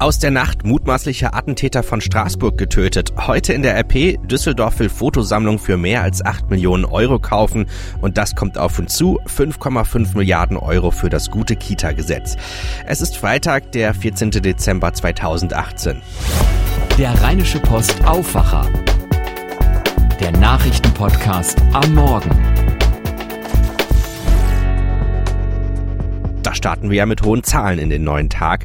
Aus der Nacht mutmaßlicher Attentäter von Straßburg getötet. Heute in der RP, Düsseldorf will Fotosammlung für mehr als 8 Millionen Euro kaufen und das kommt auf uns zu. 5,5 Milliarden Euro für das gute Kita-Gesetz. Es ist Freitag, der 14. Dezember 2018. Der Rheinische Post Aufwacher. Der Nachrichtenpodcast am Morgen. Da starten wir ja mit hohen Zahlen in den neuen Tag.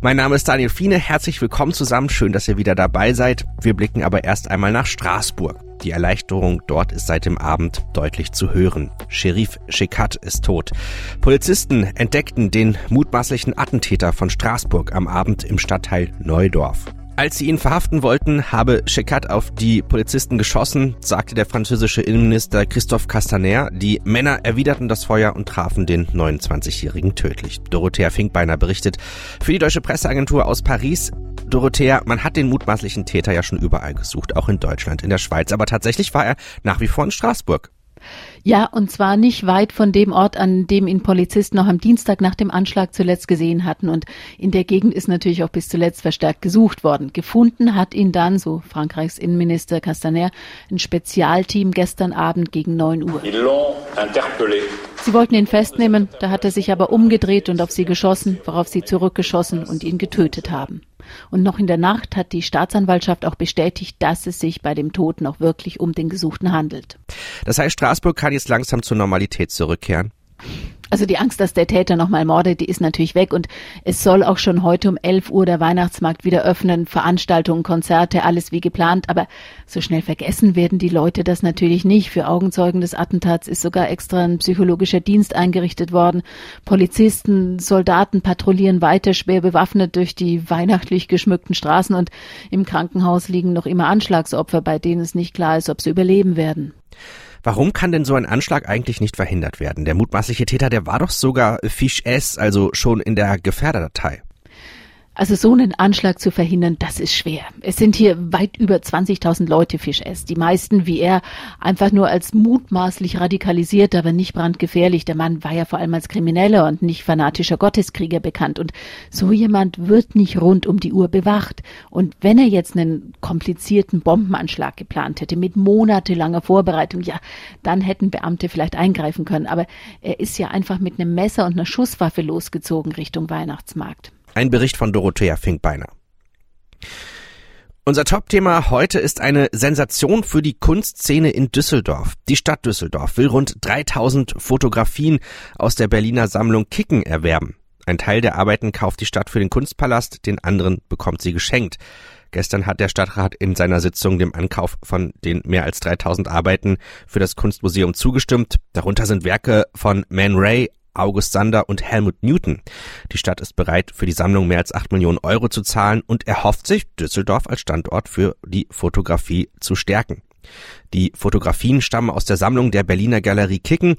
Mein Name ist Daniel Fiene, herzlich willkommen zusammen, schön, dass ihr wieder dabei seid. Wir blicken aber erst einmal nach Straßburg. Die Erleichterung dort ist seit dem Abend deutlich zu hören. Sheriff Shekat ist tot. Polizisten entdeckten den mutmaßlichen Attentäter von Straßburg am Abend im Stadtteil Neudorf. Als sie ihn verhaften wollten, habe Checat auf die Polizisten geschossen, sagte der französische Innenminister Christophe Castaner. Die Männer erwiderten das Feuer und trafen den 29-Jährigen tödlich. Dorothea Finkbeiner berichtet für die deutsche Presseagentur aus Paris. Dorothea, man hat den mutmaßlichen Täter ja schon überall gesucht, auch in Deutschland, in der Schweiz, aber tatsächlich war er nach wie vor in Straßburg. Ja, und zwar nicht weit von dem Ort, an dem ihn Polizisten noch am Dienstag nach dem Anschlag zuletzt gesehen hatten. Und in der Gegend ist natürlich auch bis zuletzt verstärkt gesucht worden. Gefunden hat ihn dann, so Frankreichs Innenminister Castaner, ein Spezialteam gestern Abend gegen 9 Uhr. Sie wollten ihn festnehmen, da hat er sich aber umgedreht und auf sie geschossen, worauf sie zurückgeschossen und ihn getötet haben. Und noch in der Nacht hat die Staatsanwaltschaft auch bestätigt, dass es sich bei dem Toten auch wirklich um den Gesuchten handelt. Das heißt, Straßburg kann jetzt langsam zur Normalität zurückkehren. Also die Angst, dass der Täter nochmal mordet, die ist natürlich weg und es soll auch schon heute um 11 Uhr der Weihnachtsmarkt wieder öffnen, Veranstaltungen, Konzerte, alles wie geplant, aber so schnell vergessen werden die Leute das natürlich nicht. Für Augenzeugen des Attentats ist sogar extra ein psychologischer Dienst eingerichtet worden. Polizisten, Soldaten patrouillieren weiter schwer bewaffnet durch die weihnachtlich geschmückten Straßen und im Krankenhaus liegen noch immer Anschlagsopfer, bei denen es nicht klar ist, ob sie überleben werden. Warum kann denn so ein Anschlag eigentlich nicht verhindert werden? Der mutmaßliche Täter, der war doch sogar Fish S, also schon in der Gefährderdatei. Also so einen Anschlag zu verhindern, das ist schwer. Es sind hier weit über 20.000 Leute Fischess. Die meisten wie er einfach nur als mutmaßlich radikalisiert, aber nicht brandgefährlich. Der Mann war ja vor allem als Krimineller und nicht fanatischer Gotteskrieger bekannt. Und so jemand wird nicht rund um die Uhr bewacht. Und wenn er jetzt einen komplizierten Bombenanschlag geplant hätte mit monatelanger Vorbereitung, ja, dann hätten Beamte vielleicht eingreifen können. Aber er ist ja einfach mit einem Messer und einer Schusswaffe losgezogen Richtung Weihnachtsmarkt. Ein Bericht von Dorothea Finkbeiner. Unser Top-Thema heute ist eine Sensation für die Kunstszene in Düsseldorf. Die Stadt Düsseldorf will rund 3000 Fotografien aus der Berliner Sammlung Kicken erwerben. Ein Teil der Arbeiten kauft die Stadt für den Kunstpalast, den anderen bekommt sie geschenkt. Gestern hat der Stadtrat in seiner Sitzung dem Ankauf von den mehr als 3000 Arbeiten für das Kunstmuseum zugestimmt. Darunter sind Werke von Man Ray, August Sander und Helmut Newton. Die Stadt ist bereit, für die Sammlung mehr als 8 Millionen Euro zu zahlen und erhofft sich, Düsseldorf als Standort für die Fotografie zu stärken. Die Fotografien stammen aus der Sammlung der Berliner Galerie Kicken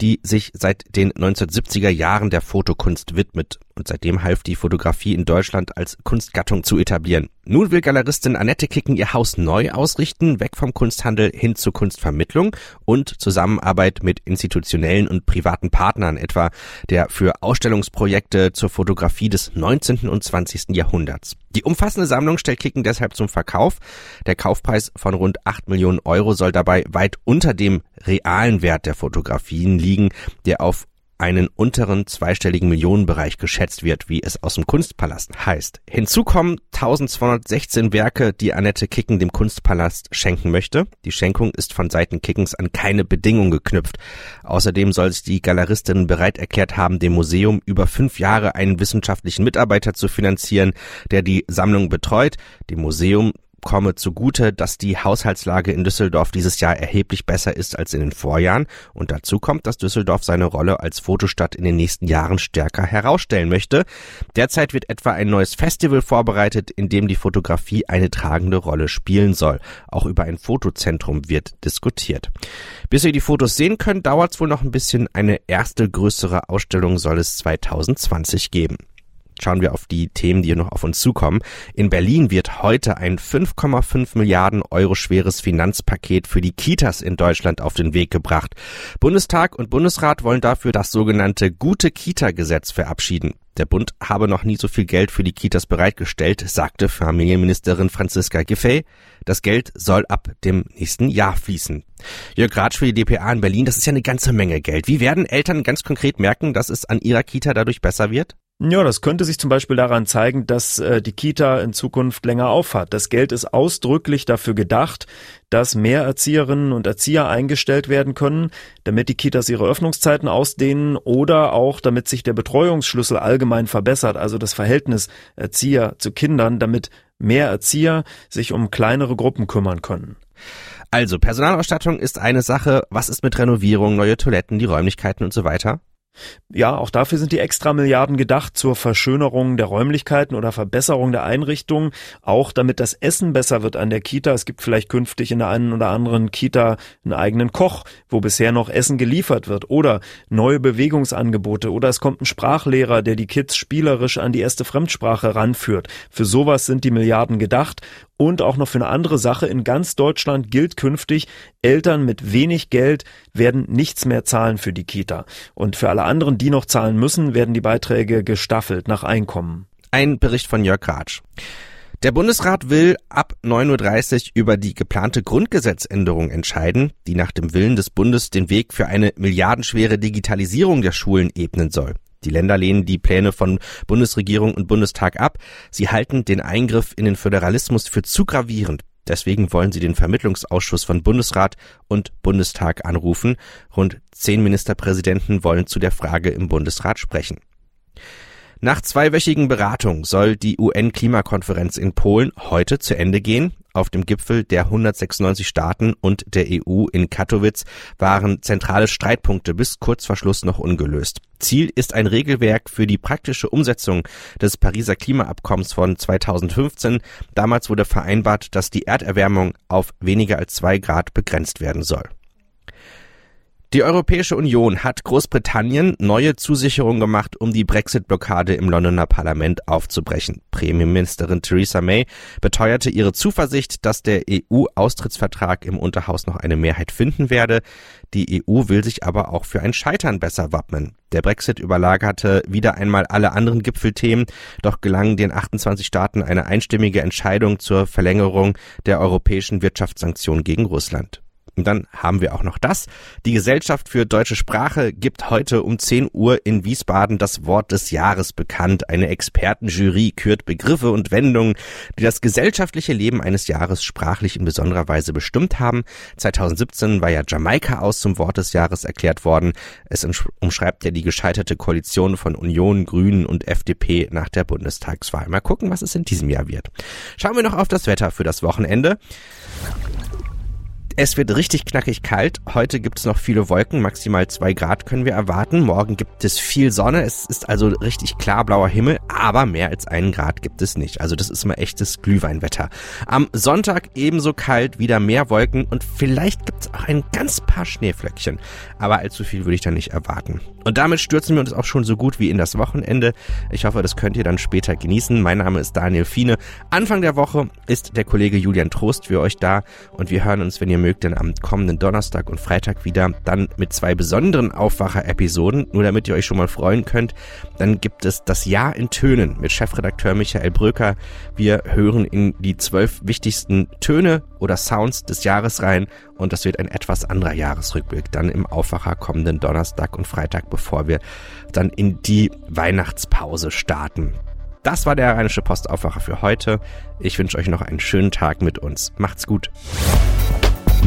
die sich seit den 1970er Jahren der Fotokunst widmet und seitdem half die Fotografie in Deutschland als Kunstgattung zu etablieren. Nun will Galeristin Annette Kicken ihr Haus neu ausrichten, weg vom Kunsthandel hin zur Kunstvermittlung und Zusammenarbeit mit institutionellen und privaten Partnern, etwa der für Ausstellungsprojekte zur Fotografie des 19. und 20. Jahrhunderts. Die umfassende Sammlung stellt Kicken deshalb zum Verkauf. Der Kaufpreis von rund 8 Millionen Euro soll dabei weit unter dem realen Wert der Fotografien liegen, der auf einen unteren zweistelligen Millionenbereich geschätzt wird, wie es aus dem Kunstpalast heißt. Hinzu kommen 1216 Werke, die Annette Kicken dem Kunstpalast schenken möchte. Die Schenkung ist von Seiten Kickens an keine Bedingung geknüpft. Außerdem soll sich die Galeristin bereit erklärt haben, dem Museum über fünf Jahre einen wissenschaftlichen Mitarbeiter zu finanzieren, der die Sammlung betreut. Dem Museum komme zugute, dass die Haushaltslage in Düsseldorf dieses Jahr erheblich besser ist als in den Vorjahren und dazu kommt, dass Düsseldorf seine Rolle als Fotostadt in den nächsten Jahren stärker herausstellen möchte. Derzeit wird etwa ein neues Festival vorbereitet, in dem die Fotografie eine tragende Rolle spielen soll. Auch über ein Fotozentrum wird diskutiert. Bis ihr die Fotos sehen könnt, dauert es wohl noch ein bisschen. Eine erste größere Ausstellung soll es 2020 geben. Schauen wir auf die Themen, die hier noch auf uns zukommen. In Berlin wird heute ein 5,5 Milliarden Euro schweres Finanzpaket für die Kitas in Deutschland auf den Weg gebracht. Bundestag und Bundesrat wollen dafür das sogenannte Gute Kita-Gesetz verabschieden. Der Bund habe noch nie so viel Geld für die Kitas bereitgestellt, sagte Familienministerin Franziska Giffey. Das Geld soll ab dem nächsten Jahr fließen. Jörg Ratsch für die DPA in Berlin, das ist ja eine ganze Menge Geld. Wie werden Eltern ganz konkret merken, dass es an ihrer Kita dadurch besser wird? Ja, das könnte sich zum Beispiel daran zeigen, dass äh, die Kita in Zukunft länger aufhat. Das Geld ist ausdrücklich dafür gedacht, dass mehr Erzieherinnen und Erzieher eingestellt werden können, damit die Kitas ihre Öffnungszeiten ausdehnen oder auch damit sich der Betreuungsschlüssel allgemein verbessert, also das Verhältnis Erzieher zu Kindern, damit mehr Erzieher sich um kleinere Gruppen kümmern können. Also, Personalausstattung ist eine Sache. Was ist mit Renovierung, neue Toiletten, die Räumlichkeiten und so weiter? Ja, auch dafür sind die extra Milliarden gedacht zur Verschönerung der Räumlichkeiten oder Verbesserung der Einrichtungen, auch damit das Essen besser wird an der Kita. Es gibt vielleicht künftig in der einen oder anderen Kita einen eigenen Koch, wo bisher noch Essen geliefert wird oder neue Bewegungsangebote oder es kommt ein Sprachlehrer, der die Kids spielerisch an die erste Fremdsprache ranführt. Für sowas sind die Milliarden gedacht und auch noch für eine andere Sache. In ganz Deutschland gilt künftig, Eltern mit wenig Geld werden nichts mehr zahlen für die Kita. Und für alle anderen, die noch zahlen müssen, werden die Beiträge gestaffelt nach Einkommen. Ein Bericht von Jörg Ratsch. Der Bundesrat will ab 9.30 Uhr über die geplante Grundgesetzänderung entscheiden, die nach dem Willen des Bundes den Weg für eine milliardenschwere Digitalisierung der Schulen ebnen soll. Die Länder lehnen die Pläne von Bundesregierung und Bundestag ab. Sie halten den Eingriff in den Föderalismus für zu gravierend. Deswegen wollen sie den Vermittlungsausschuss von Bundesrat und Bundestag anrufen. Rund zehn Ministerpräsidenten wollen zu der Frage im Bundesrat sprechen. Nach zweiwöchigen Beratungen soll die UN-Klimakonferenz in Polen heute zu Ende gehen. Auf dem Gipfel der 196 Staaten und der EU in Katowice waren zentrale Streitpunkte bis kurz vor Schluss noch ungelöst. Ziel ist ein Regelwerk für die praktische Umsetzung des Pariser Klimaabkommens von 2015. Damals wurde vereinbart, dass die Erderwärmung auf weniger als zwei Grad begrenzt werden soll. Die Europäische Union hat Großbritannien neue Zusicherungen gemacht, um die Brexit-Blockade im Londoner Parlament aufzubrechen. Premierministerin Theresa May beteuerte ihre Zuversicht, dass der EU-Austrittsvertrag im Unterhaus noch eine Mehrheit finden werde. Die EU will sich aber auch für ein Scheitern besser wappnen. Der Brexit überlagerte wieder einmal alle anderen Gipfelthemen, doch gelang den 28 Staaten eine einstimmige Entscheidung zur Verlängerung der europäischen Wirtschaftssanktionen gegen Russland. Und dann haben wir auch noch das. Die Gesellschaft für deutsche Sprache gibt heute um 10 Uhr in Wiesbaden das Wort des Jahres bekannt. Eine Expertenjury kürt Begriffe und Wendungen, die das gesellschaftliche Leben eines Jahres sprachlich in besonderer Weise bestimmt haben. 2017 war ja Jamaika aus zum Wort des Jahres erklärt worden. Es umschreibt ja die gescheiterte Koalition von Union, Grünen und FDP nach der Bundestagswahl. Mal gucken, was es in diesem Jahr wird. Schauen wir noch auf das Wetter für das Wochenende. Es wird richtig knackig kalt. Heute gibt es noch viele Wolken, maximal zwei Grad können wir erwarten. Morgen gibt es viel Sonne. Es ist also richtig klar blauer Himmel, aber mehr als einen Grad gibt es nicht. Also das ist mal echtes Glühweinwetter. Am Sonntag ebenso kalt, wieder mehr Wolken und vielleicht gibt es auch ein ganz paar Schneeflöckchen. Aber allzu viel würde ich da nicht erwarten. Und damit stürzen wir uns auch schon so gut wie in das Wochenende. Ich hoffe, das könnt ihr dann später genießen. Mein Name ist Daniel Fiene. Anfang der Woche ist der Kollege Julian Trost für euch da und wir hören uns, wenn ihr mögt, mögt, dann am kommenden Donnerstag und Freitag wieder. Dann mit zwei besonderen Aufwacher-Episoden. Nur damit ihr euch schon mal freuen könnt. Dann gibt es das Jahr in Tönen mit Chefredakteur Michael Bröker. Wir hören in die zwölf wichtigsten Töne oder Sounds des Jahres rein. Und das wird ein etwas anderer Jahresrückblick dann im Aufwacher kommenden Donnerstag und Freitag, bevor wir dann in die Weihnachtspause starten. Das war der Rheinische Postaufwacher für heute. Ich wünsche euch noch einen schönen Tag mit uns. Macht's gut.